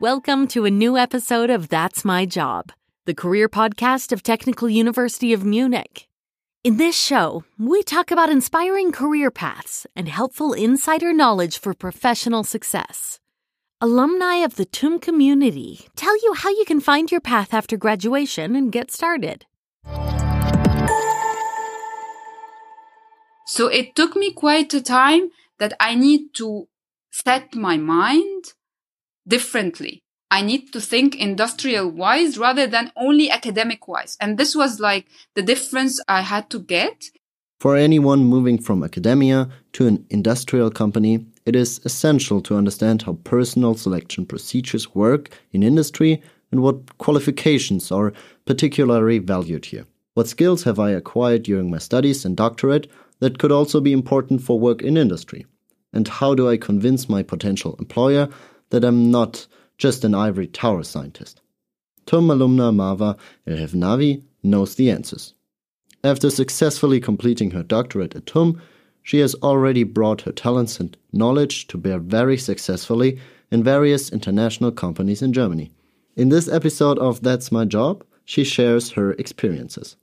Welcome to a new episode of That's My Job, the career podcast of Technical University of Munich. In this show, we talk about inspiring career paths and helpful insider knowledge for professional success. Alumni of the TUM community tell you how you can find your path after graduation and get started. So it took me quite a time that I need to set my mind differently. I need to think industrial wise rather than only academic wise. And this was like the difference I had to get. For anyone moving from academia to an industrial company, it is essential to understand how personal selection procedures work in industry and what qualifications are particularly valued here. What skills have I acquired during my studies and doctorate that could also be important for work in industry? And how do I convince my potential employer that I'm not just an ivory tower scientist? TUM alumna Marwa El knows the answers. After successfully completing her doctorate at TUM, she has already brought her talents and knowledge to bear very successfully in various international companies in Germany. In this episode of That's My Job, she shares her experiences.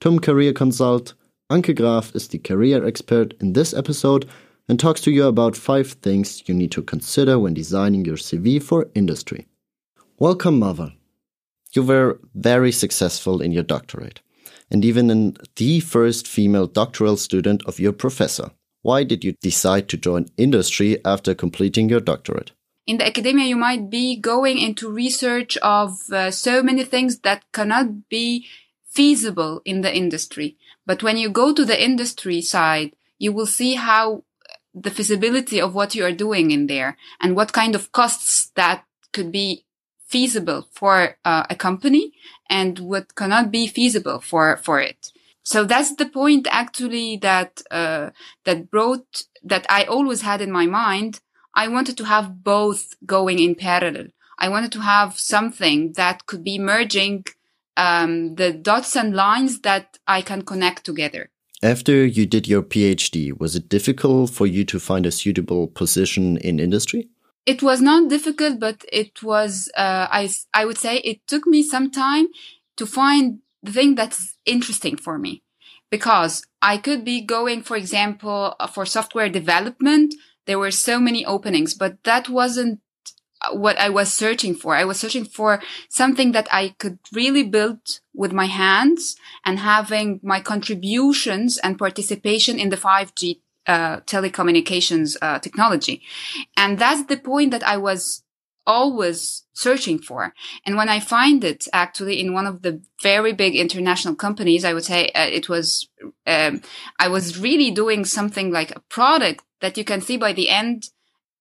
TUM Career Consult, Anke Graf is the career expert in this episode and talks to you about five things you need to consider when designing your CV for industry. Welcome, Marwa. You were very successful in your doctorate, and even in the first female doctoral student of your professor. Why did you decide to join industry after completing your doctorate? In the academia, you might be going into research of uh, so many things that cannot be feasible in the industry. But when you go to the industry side, you will see how the feasibility of what you are doing in there and what kind of costs that could be feasible for uh, a company and what cannot be feasible for for it. So that's the point actually that uh, that brought that i always had in my mind. I wanted to have both going in parallel. I wanted to have something that could be merging um, the dots and lines that i can connect together after you did your PhD, was it difficult for you to find a suitable position in industry? It was not difficult, but it was, uh, I, I would say it took me some time to find the thing that's interesting for me. Because I could be going, for example, for software development. There were so many openings, but that wasn't what I was searching for. I was searching for something that I could really build with my hands and having my contributions and participation in the 5G uh, telecommunications uh, technology. And that's the point that I was always searching for. And when I find it actually in one of the very big international companies, I would say uh, it was, um, I was really doing something like a product that you can see by the end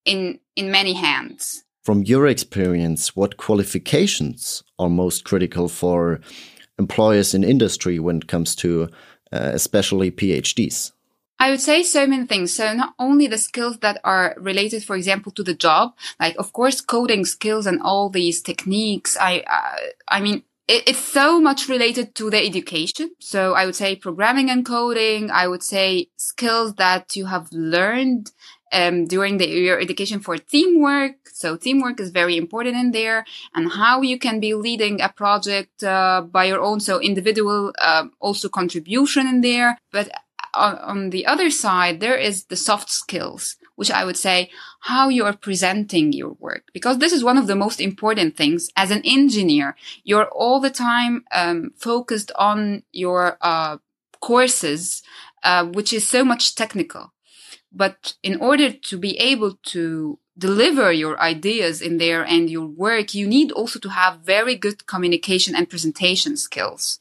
in, in many hands. From your experience, what qualifications are most critical for employers in industry when it comes to uh, especially PhDs? I would say so many things. So not only the skills that are related, for example, to the job, like of course coding skills and all these techniques. I, uh, I mean, it, it's so much related to the education. So I would say programming and coding. I would say skills that you have learned um, during the your education for teamwork. So teamwork is very important in there, and how you can be leading a project uh, by your own. So individual uh, also contribution in there, but on, on the other side, there is the soft skills, which I would say how you are presenting your work, because this is one of the most important things. As an engineer, you're all the time um, focused on your uh, courses, uh, which is so much technical. But in order to be able to deliver your ideas in there and your work, you need also to have very good communication and presentation skills.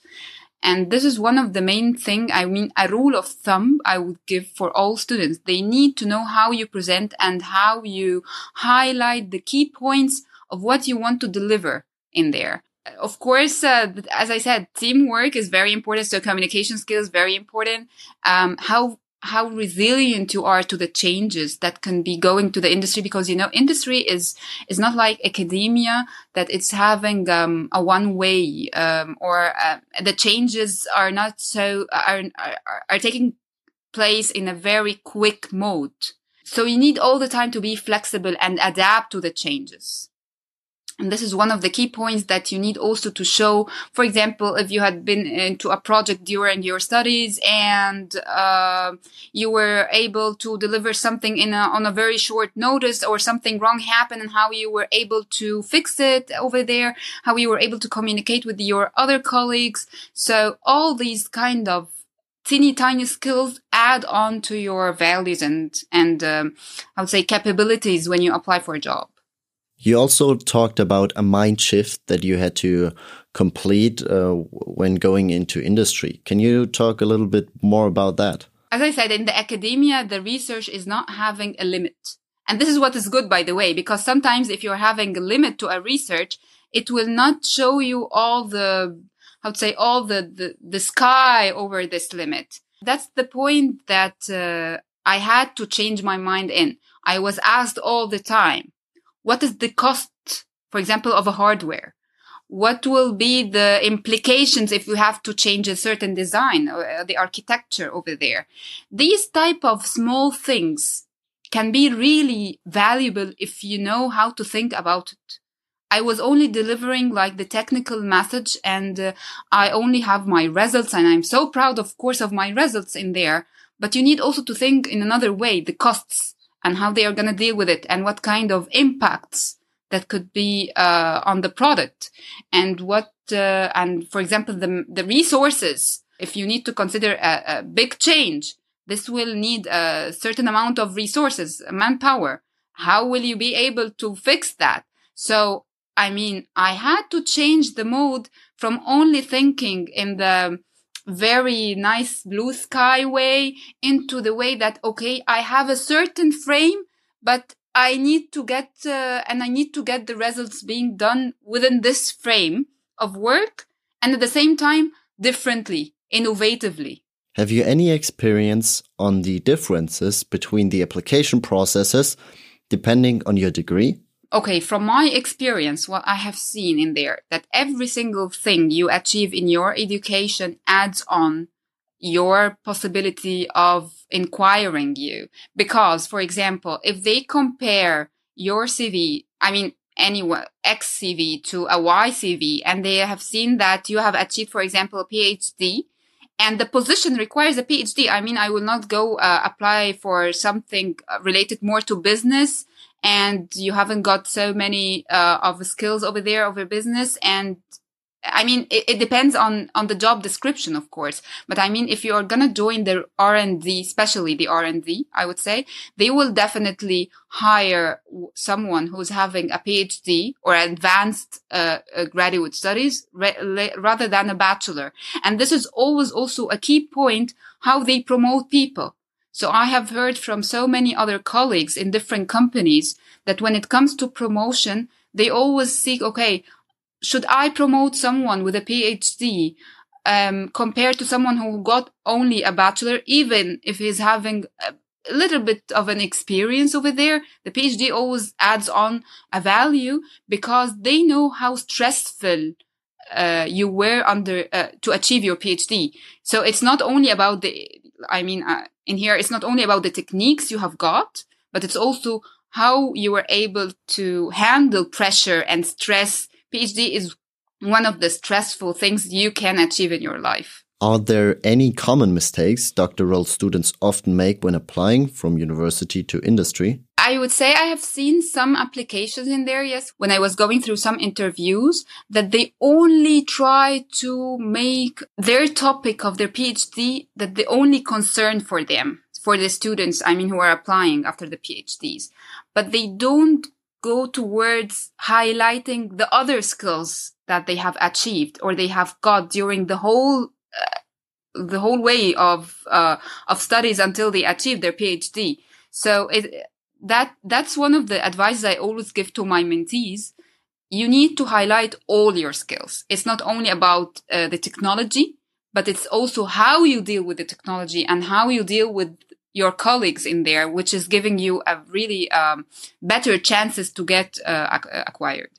And this is one of the main thing. I mean, a rule of thumb I would give for all students. They need to know how you present and how you highlight the key points of what you want to deliver in there. Of course, uh, as I said, teamwork is very important. So communication skills very important. Um, how how resilient you are to the changes that can be going to the industry because you know industry is is not like academia that it's having um, a one way um, or uh, the changes are not so are, are are taking place in a very quick mode. So you need all the time to be flexible and adapt to the changes and this is one of the key points that you need also to show. For example, if you had been into a project during your studies and uh, you were able to deliver something in a, on a very short notice, or something wrong happened, and how you were able to fix it over there, how you were able to communicate with your other colleagues. So all these kind of teeny tiny skills add on to your values and and um, I would say capabilities when you apply for a job. You also talked about a mind shift that you had to complete uh, when going into industry. Can you talk a little bit more about that? As I said, in the academia, the research is not having a limit. And this is what is good, by the way, because sometimes if you're having a limit to a research, it will not show you all the, I would say, all the, the, the sky over this limit. That's the point that uh, I had to change my mind in. I was asked all the time, what is the cost, for example, of a hardware? What will be the implications if you have to change a certain design or uh, the architecture over there? These type of small things can be really valuable if you know how to think about it. I was only delivering like the technical message and uh, I only have my results and I'm so proud, of course, of my results in there. But you need also to think in another way, the costs and how they are going to deal with it and what kind of impacts that could be uh, on the product. And what uh, and for example the the resources if you need to consider a, a, big change this will need a certain amount of resources manpower. How will you be able to fix that? So i mean i had to change the mode from only thinking in the very nice blue sky way into the way that, okay, I have a certain frame, but I need to get, uh, and I need to get the results being done within this frame of work. And at the same time, differently, innovatively. Have you any experience on the differences between the application processes depending on your degree? Okay, from my experience, what I have seen in there, that every single thing you achieve in your education adds on your possibility of inquiring you. Because, for example, if they compare your CV, I mean, anyone X CV to a Y CV, and they have seen that you have achieved, for example, a PhD, and the position requires a PhD. I mean, I will not go uh, apply for something uh, related more to business and you haven't got so many uh, of the skills over there of over business and I mean, it, it, depends on, on the job description, of course. But I mean, if you're going to join the R&D, especially the R&D, I would say they will definitely hire someone who's having a PhD or advanced uh, uh, graduate studies rather than a bachelor. And this is always also a key point how they promote people. So I have heard from so many other colleagues in different companies that when it comes to promotion, they always seek, okay, should I promote someone with a PhD um, compared to someone who got only a bachelor, even if he's having a little bit of an experience over there? The PhD always adds on a value because they know how stressful uh, you were under uh, to achieve your PhD. So it's not only about the, I mean, uh, in here, it's not only about the techniques you have got, but it's also how you were able to handle pressure and stress. PhD is one of the stressful things you can achieve in your life. Are there any common mistakes doctoral students often make when applying from university to industry? I would say I have seen some applications in there, yes, when I was going through some interviews that they only try to make their topic of their PhD that the only concern for them, for the students, I mean, who are applying after the PhDs, but they don't go towards highlighting the other skills that they have achieved or they have got during the whole the whole way of uh, of studies until they achieve their PhD. So it, that that's one of the advices I always give to my mentees. You need to highlight all your skills. It's not only about uh, the technology, but it's also how you deal with the technology and how you deal with your colleagues in there, which is giving you a really um, better chances to get uh, acquired.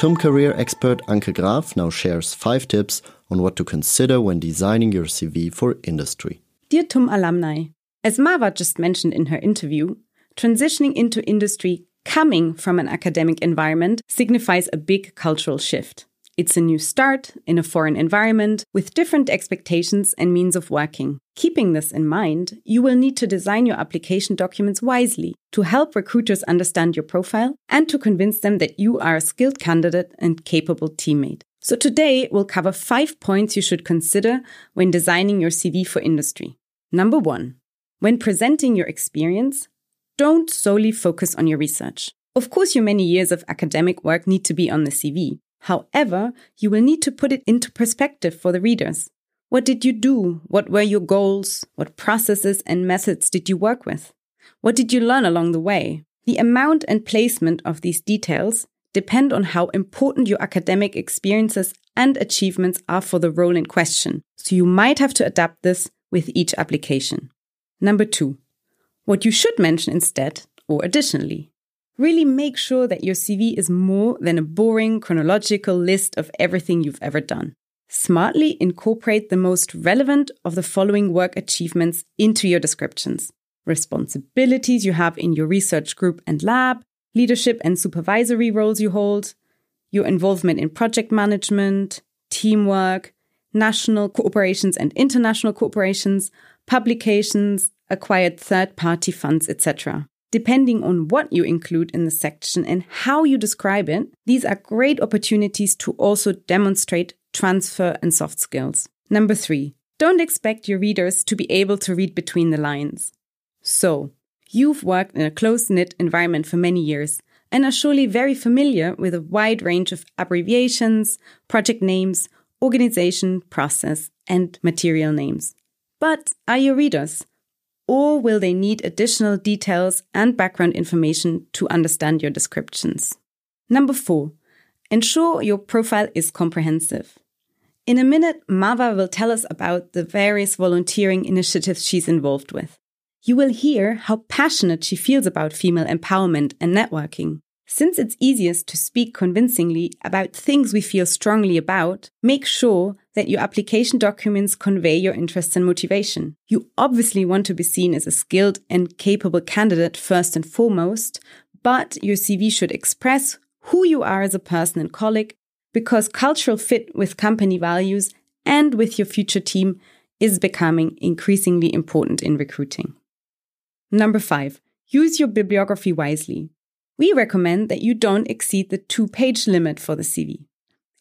TUM career expert Anke Graf now shares five tips on what to consider when designing your CV for industry. Dear TUM alumni, as Marwa just mentioned in her interview, transitioning into industry Coming from an academic environment signifies a big cultural shift. It's a new start in a foreign environment with different expectations and means of working. Keeping this in mind, you will need to design your application documents wisely to help recruiters understand your profile and to convince them that you are a skilled candidate and capable teammate. So today we'll cover five points you should consider when designing your CV for industry. Number one, when presenting your experience, don't solely focus on your research. Of course, your many years of academic work need to be on the CV, However, you will need to put it into perspective for the readers. What did you do? What were your goals? What processes and methods did you work with? What did you learn along the way? The amount and placement of these details depend on how important your academic experiences and achievements are for the role in question, so you might have to adapt this with each application. Number two, what you should mention instead or additionally. Really make sure that your CV is more than a boring chronological list of everything you've ever done. Smartly incorporate the most relevant of the following work achievements into your descriptions responsibilities you have in your research group and lab, leadership and supervisory roles you hold, your involvement in project management, teamwork, national cooperations and international cooperations, publications, acquired third party funds, etc. Depending on what you include in the section and how you describe it, these are great opportunities to also demonstrate transfer and soft skills. Number three, don't expect your readers to be able to read between the lines. So, you've worked in a close knit environment for many years and are surely very familiar with a wide range of abbreviations, project names, organization, process, and material names. But are your readers? Or will they need additional details and background information to understand your descriptions? Number four, ensure your profile is comprehensive. In a minute, Marwa will tell us about the various volunteering initiatives she's involved with. You will hear how passionate she feels about female empowerment and networking. Since it's easiest to speak convincingly about things we feel strongly about, make sure that your application documents convey your interests and motivation. You obviously want to be seen as a skilled and capable candidate first and foremost, but your CV should express who you are as a person and colleague because cultural fit with company values and with your future team is becoming increasingly important in recruiting. Number five, use your bibliography wisely we recommend that you don't exceed the two page limit for the CV.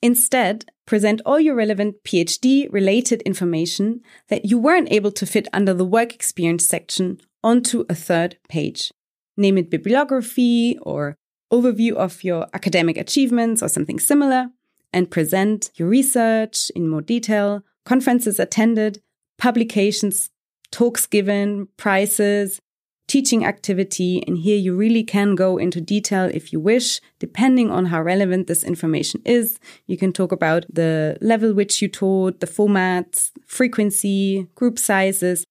Instead, present all your relevant PhD related information that you weren't able to fit under the work experience section onto a third page. Name it bibliography or overview of your academic achievements or something similar, and present your research in more detail, conferences attended, publications, talks given, prizes, teaching activity. And here you really can go into detail if you wish, depending on how relevant this information is. You can talk about the level which you taught, the formats, frequency, group sizes,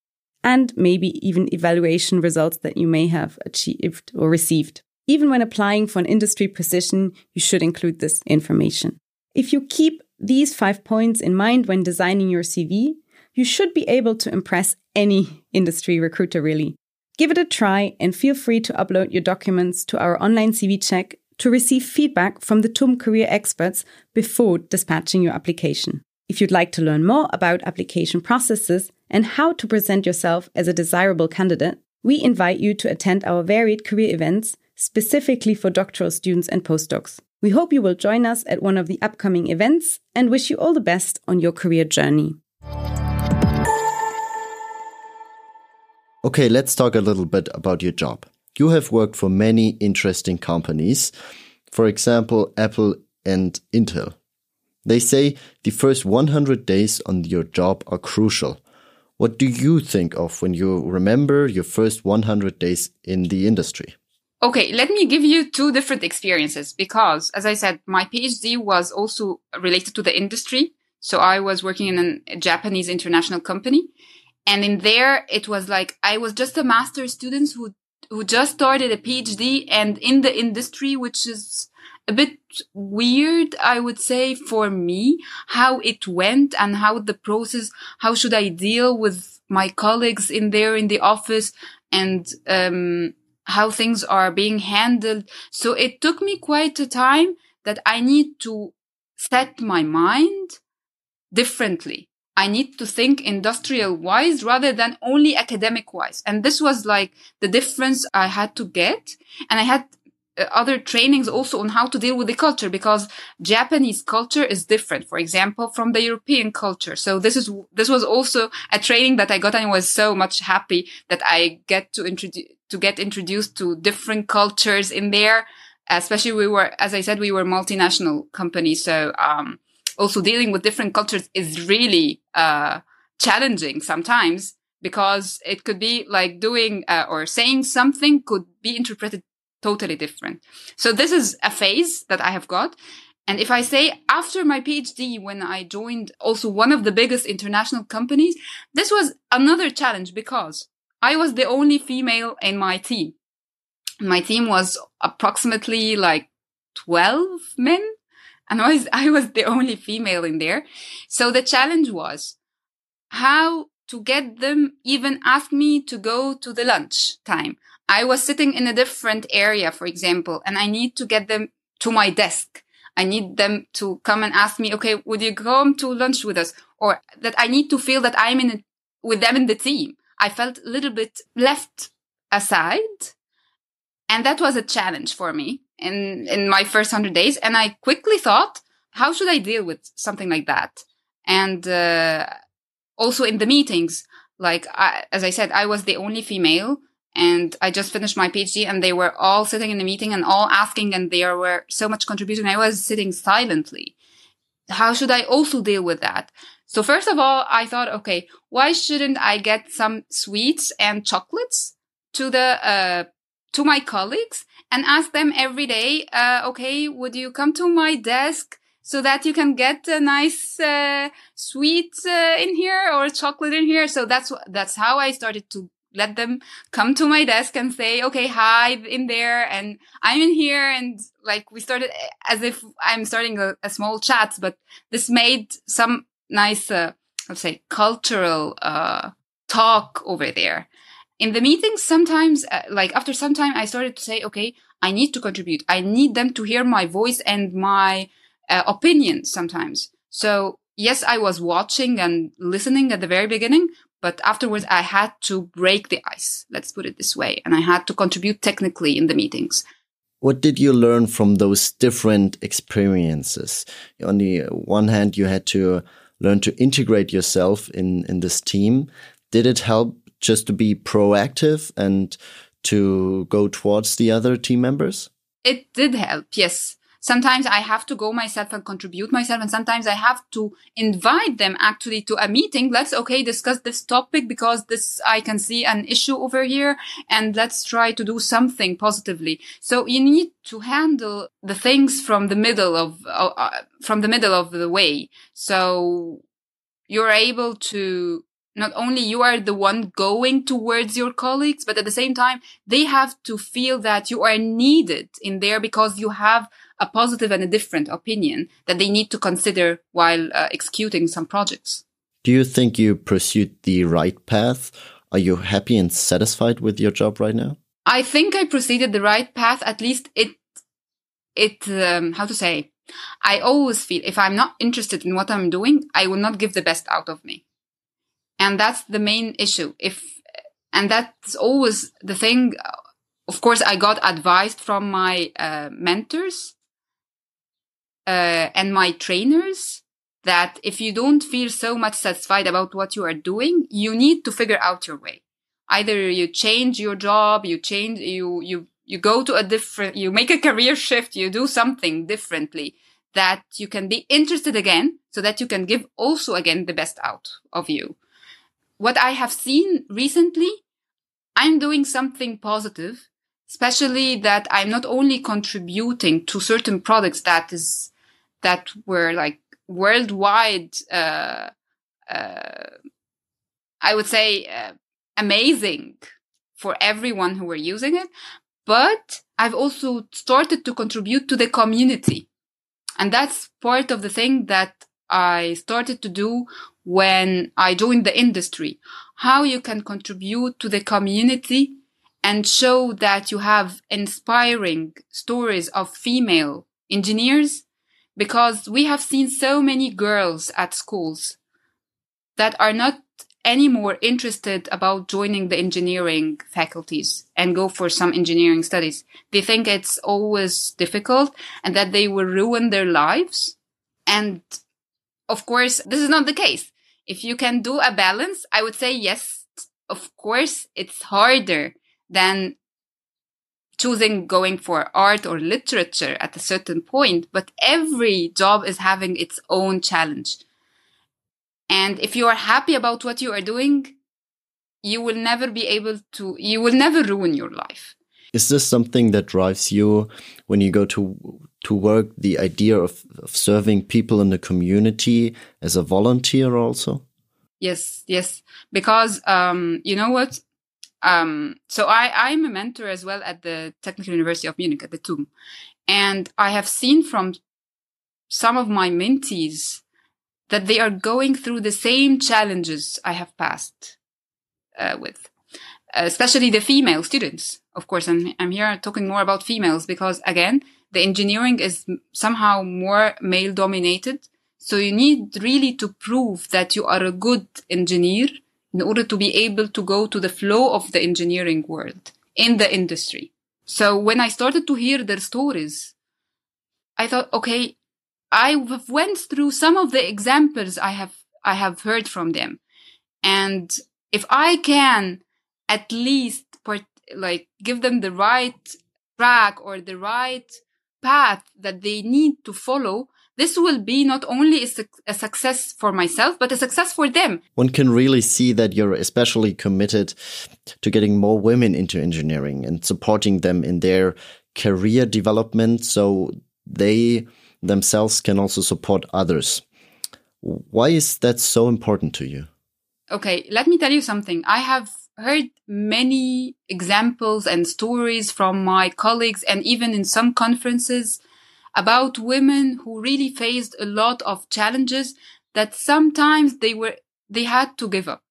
and maybe even evaluation results that you may have achieved or received. Even when applying for an industry position, you should include this information. If you keep these five points in mind when designing your CV, you should be able to impress any industry recruiter really. Give it a try and feel free to upload your documents to our online CV check to receive feedback from the TUM career experts before dispatching your application. If you'd like to learn more about application processes and how to present yourself as a desirable candidate, we invite you to attend our varied career events specifically for doctoral students and postdocs. We hope you will join us at one of the upcoming events and wish you all the best on your career journey. Okay, let's talk a little bit about your job. You have worked for many interesting companies, for example, Apple and Intel. They say the first 100 days on your job are crucial. What do you think of when you remember your first 100 days in the industry? Okay, let me give you two different experiences because, as I said, my PhD was also related to the industry. So I was working in a Japanese international company and in there, it was like, I was just a master student who, who just started a PhD and in the industry, which is a bit weird, I would say, for me, how it went and how the process, how should I deal with my colleagues in there in the office and, um, how things are being handled. So it took me quite a time that I need to set my mind differently. I need to think industrial wise rather than only academic wise. And this was like the difference I had to get. And I had uh, other trainings also on how to deal with the culture because Japanese culture is different, for example, from the European culture. So this is, this was also a training that I got and I was so much happy that I get to introduce, to get introduced to different cultures in there. Especially we were, as I said, we were multinational company. So, um, also dealing with different cultures is really, uh, challenging sometimes because it could be like doing uh, or saying something could be interpreted totally different. So this is a phase that I have got. And if I say after my PhD, when I joined also one of the biggest international companies, this was another challenge because I was the only female in my team. My team was approximately like 12 men and I was, I was the only female in there. So the challenge was how to get them even ask me to go to the lunch time. I was sitting in a different area, for example, and I need to get them to my desk. I need them to come and ask me, okay, would you come to lunch with us? Or that I need to feel that I'm in a, with them in the team. I felt a little bit left aside. And that was a challenge for me in, in my first hundred days. And I quickly thought, how should I deal with something like that? And, uh, also in the meetings, like, I, as I said, I was the only female and I just finished my PhD and they were all sitting in the meeting and all asking and there were so much contribution. I was sitting silently. How should I also deal with that? So first of all, I thought, okay, why shouldn't I get some sweets and chocolates to the, uh, to my colleagues and ask them every day, uh, okay, would you come to my desk so that you can get a nice, uh, sweet, uh, in here or chocolate in here? So that's, that's how I started to let them come to my desk and say, okay, hi in there and I'm in here. And like we started as if I'm starting a, a small chat, but this made some nice, uh, let's say cultural, uh, talk over there. In the meetings, sometimes, uh, like after some time, I started to say, okay, I need to contribute. I need them to hear my voice and my uh, opinion sometimes. So yes, I was watching and listening at the very beginning, but afterwards, I had to break the ice. Let's put it this way. And I had to contribute technically in the meetings. What did you learn from those different experiences? On the one hand, you had to learn to integrate yourself in, in this team. Did it help just to be proactive and to go towards the other team members? It did help, yes sometimes I have to go myself and contribute myself. And sometimes I have to invite them actually to a meeting. Let's, okay, discuss this topic because this, I can see an issue over here and let's try to do something positively. So you need to handle the things from the middle of, uh, uh from the middle of the way. So you're able to not only you are the one going towards your colleagues, but at the same time, they have to feel that you are needed in there because you have a positive and a different opinion that they need to consider while uh, executing some projects. Do you think you pursued the right path? Are you happy and satisfied with your job right now? I think I proceeded the right path. At least it, it, um, how to say, I always feel if I'm not interested in what I'm doing, I will not give the best out of me. And that's the main issue. If, and that's always the thing. Of course, I got advice from my uh, mentors uh, and my trainers that if you don't feel so much satisfied about what you are doing, you need to figure out your way. Either you change your job, you change, you, you, you go to a different, you make a career shift, you do something differently that you can be interested again so that you can give also again the best out of you. What I have seen recently, I'm doing something positive, especially that I'm not only contributing to certain products that is that were like worldwide, uh, uh, I would say, uh, amazing for everyone who were using it. But I've also started to contribute to the community. And that's part of the thing that I started to do when I joined the industry. How you can contribute to the community and show that you have inspiring stories of female engineers because we have seen so many girls at schools that are not any more interested about joining the engineering faculties and go for some engineering studies. They think it's always difficult and that they will ruin their lives. And of course, this is not the case. If you can do a balance, I would say yes, of course, it's harder than choosing going for art or literature at a certain point, but every job is having its own challenge. And if you are happy about what you are doing, you will never be able to, you will never ruin your life. Is this something that drives you when you go to to work? The idea of, of serving people in the community as a volunteer, also. Yes, yes, because um, you know what? Um, so I I'm a mentor as well at the Technical University of Munich at the TUM, and I have seen from some of my mentees that they are going through the same challenges I have passed uh, with, especially the female students. Of course, I'm, I'm here talking more about females because again, the engineering is somehow more male dominated. So you need really to prove that you are a good engineer in order to be able to go to the flow of the engineering world in the industry. So when I started to hear their stories, I thought, okay, I went through some of the examples I have I have heard from them, and if I can at least part, like give them the right track or the right path that they need to follow, this will be not only a, su a, success for myself, but a success for them. One can really see that you're especially committed to getting more women into engineering and supporting them in their career development so they themselves can also support others. Why is that so important to you? Okay, let me tell you something. I have heard many examples and stories from my colleagues and even in some conferences about women who really faced a lot of challenges that sometimes they were they had to give up.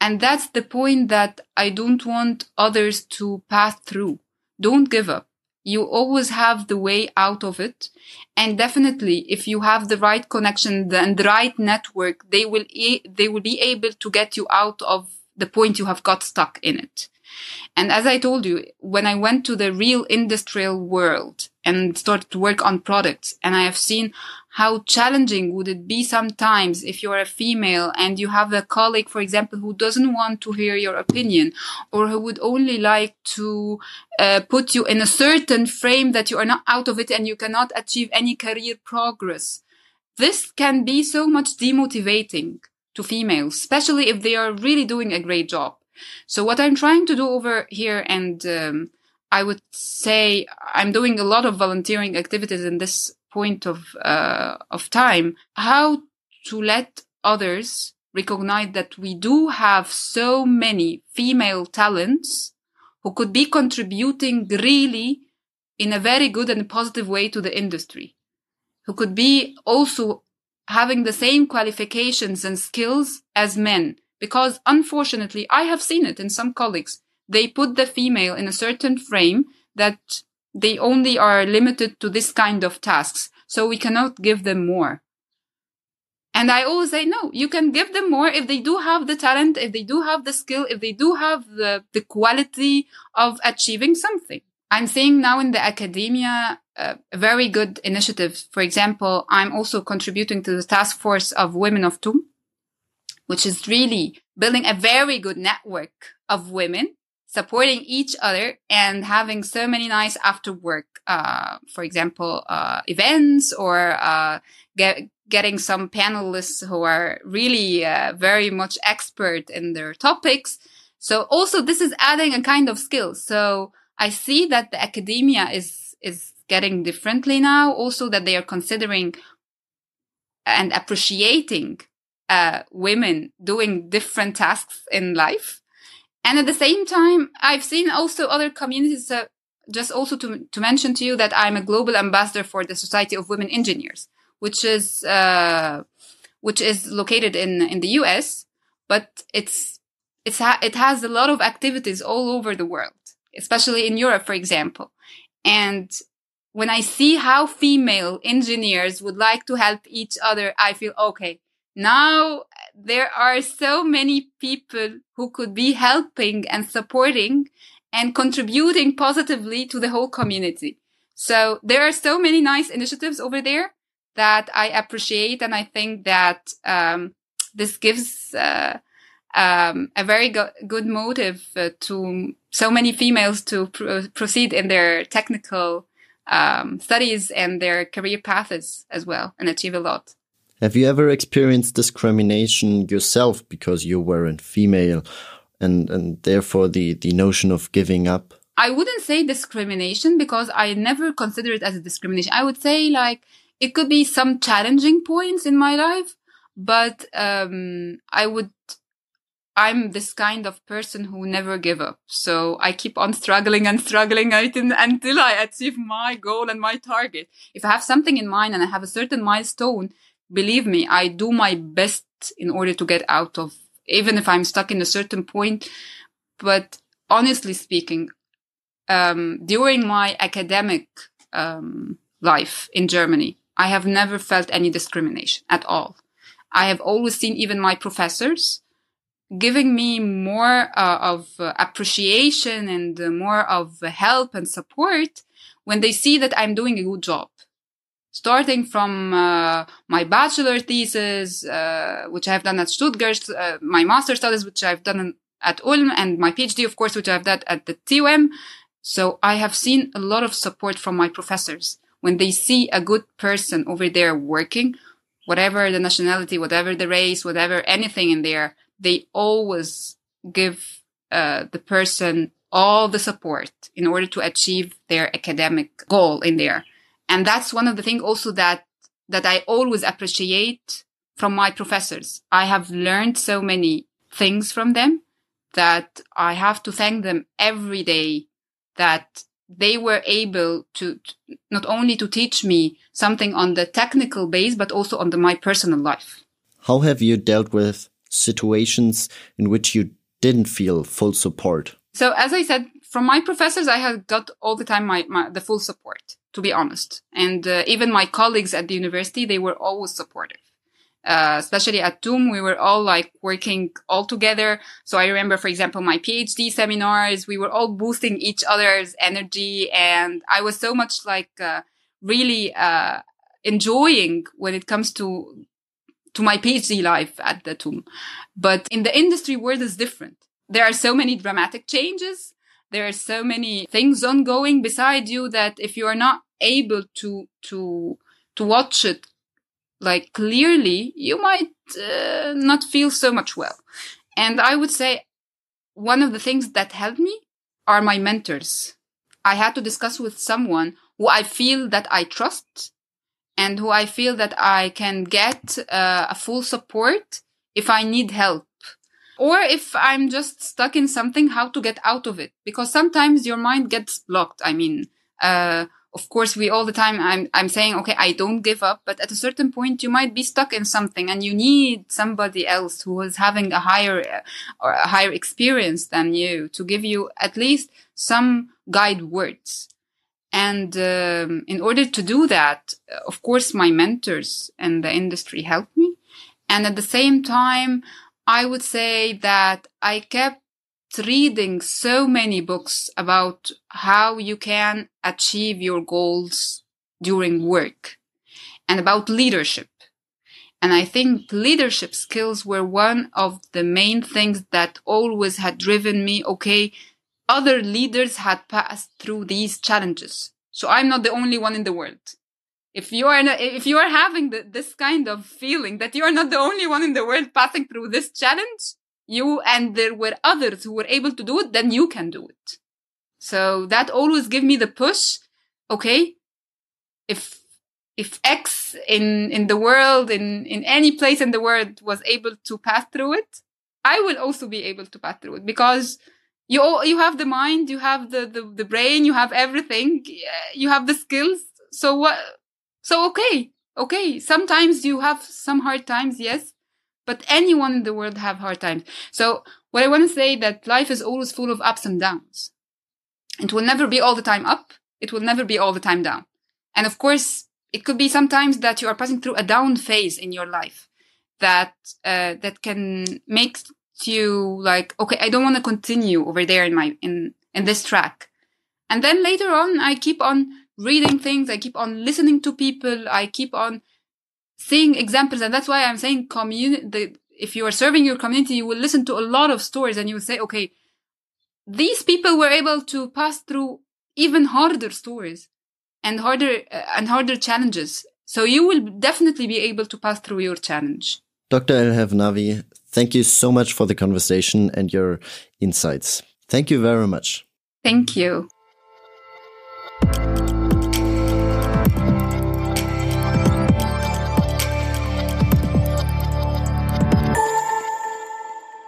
And that's the point that I don't want others to pass through. Don't give up you always have the way out of it. And definitely, if you have the right connection and the right network, they will, e- they will be able to get you out of the point you have got stuck in it. And as I told you, when I went to the real industrial world and started to work on products, and I have seen how challenging would it be sometimes if you're a female and you have a colleague, for example, who doesn't want to hear your opinion or who would only like to uh, put you in a certain frame that you are not out of it and you cannot achieve any career progress. This can be so much demotivating to females, especially if they are really doing a great job. So what I'm trying to do over here, and um, I would say I'm doing a lot of volunteering activities in this point of uh, of time, how to let others recognize that we do have so many female talents who could be contributing really in a very good and positive way to the industry, who could be also having the same qualifications and skills as men because unfortunately, I have seen it in some colleagues. They put the female in a certain frame that they only are limited to this kind of tasks. So we cannot give them more. And I always say, no, you can give them more if they do have the talent, if they do have the skill, if they do have the, the quality of achieving something. I'm seeing now in the academia uh, very good initiative. For example, I'm also contributing to the task force of women of TUM which is really building a very good network of women supporting each other and having so many nice after work, uh, for example, uh, events or uh, get, getting some panelists who are really uh, very much expert in their topics. So also this is adding a kind of skill. So I see that the academia is is getting differently now. Also that they are considering and appreciating uh, women doing different tasks in life. And at the same time, I've seen also other communities, uh, just also to, to mention to you that I'm a global ambassador for the Society of Women Engineers, which is, uh, which is located in, in the US, but it's, it's ha- it has a lot of activities all over the world, especially in Europe, for example. And when I see how female engineers would like to help each other, I feel okay. Now there are so many people who could be helping and supporting and contributing positively to the whole community. So there are so many nice initiatives over there that I appreciate. And I think that, um, this gives, uh, um, a very go- good motive uh, to so many females to pr- proceed in their technical um, studies and their career paths as well and achieve a lot. Have you ever experienced discrimination yourself because you weren't female and, and therefore the, the notion of giving up? I wouldn't say discrimination because I never consider it as a discrimination. I would say like it could be some challenging points in my life, but um, I would I'm this kind of person who never give up. So I keep on struggling and struggling until I achieve my goal and my target. If I have something in mind and I have a certain milestone, believe me, I do my best in order to get out of, even if I'm stuck in a certain point. But honestly speaking, um, during my academic um, life in Germany, I have never felt any discrimination at all. I have always seen even my professors giving me more uh, of uh, appreciation and uh, more of help and support when they see that I'm doing a good job. Starting from uh, my bachelor thesis, uh, which I have done at Stuttgart, uh, my master studies, which I've done at Ulm, and my PhD, of course, which I've done at the TUM. So I have seen a lot of support from my professors when they see a good person over there working, whatever the nationality, whatever the race, whatever anything in there, they always give uh, the person all the support in order to achieve their academic goal in there. And that's one of the things also that, that I always appreciate from my professors. I have learned so many things from them that I have to thank them every day that they were able to, not only to teach me something on the technical base, but also on the, my personal life. How have you dealt with situations in which you didn't feel full support? So as I said, from my professors, I have got all the time my, my the full support, to be honest. And uh, even my colleagues at the university, they were always supportive. Uh, especially at TUM, we were all like working all together. So I remember, for example, my PhD seminars, we were all boosting each other's energy. And I was so much like, uh, really, uh, enjoying when it comes to to my PhD life at the TUM. But in the industry world is different. There are so many dramatic changes. There are so many things ongoing beside you that if you are not able to, to, to watch it like clearly, you might uh, not feel so much well. And I would say one of the things that helped me are my mentors. I had to discuss with someone who I feel that I trust and who I feel that I can get uh, a full support if I need help. Or if I'm just stuck in something, how to get out of it. Because sometimes your mind gets blocked. I mean, uh, of course, we all the time, I'm, I'm saying, okay, I don't give up. But at a certain point, you might be stuck in something and you need somebody else who is having a higher uh, or a higher experience than you to give you at least some guide words. And um, in order to do that, of course, my mentors and the industry helped me. And at the same time, I would say that I kept reading so many books about how you can achieve your goals during work and about leadership. And I think leadership skills were one of the main things that always had driven me. Okay, other leaders had passed through these challenges. So I'm not the only one in the world. If you are, if you are having the, this kind of feeling that you are not the only one in the world passing through this challenge, you and there were others who were able to do it, then you can do it. So that always give me the push. Okay. If, if X in, in the world, in, in any place in the world was able to pass through it, I will also be able to pass through it because you all, you have the mind, you have the, the, the brain, you have everything, you have the skills. So what? So okay, okay. Sometimes you have some hard times, yes, but anyone in the world have hard times. So what I want to say that life is always full of ups and downs. It will never be all the time up. It will never be all the time down. And of course, it could be sometimes that you are passing through a down phase in your life that, uh, that can make you like, okay, I don't want to continue over there in my, in, in this track. And then later on, I keep on reading things. I keep on listening to people. I keep on seeing examples. And that's why I'm saying community, if you are serving your community, you will listen to a lot of stories and you will say, okay, these people were able to pass through even harder stories and harder uh, and harder challenges. So you will definitely be able to pass through your challenge. Dr. El Hefnawy, thank you so much for the conversation and your insights. Thank you very much. Thank you.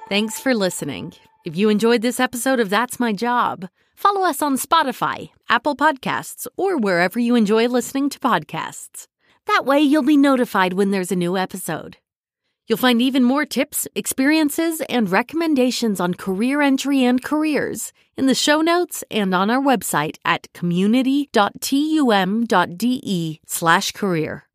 Thanks for listening. If you enjoyed this episode of That's My Job, follow us on Spotify, Apple Podcasts, or wherever you enjoy listening to podcasts. That way, you'll be notified when there's a new episode. You'll find even more tips, experiences, and recommendations on career entry and careers in the show notes and on our website at community.tum.de slash career.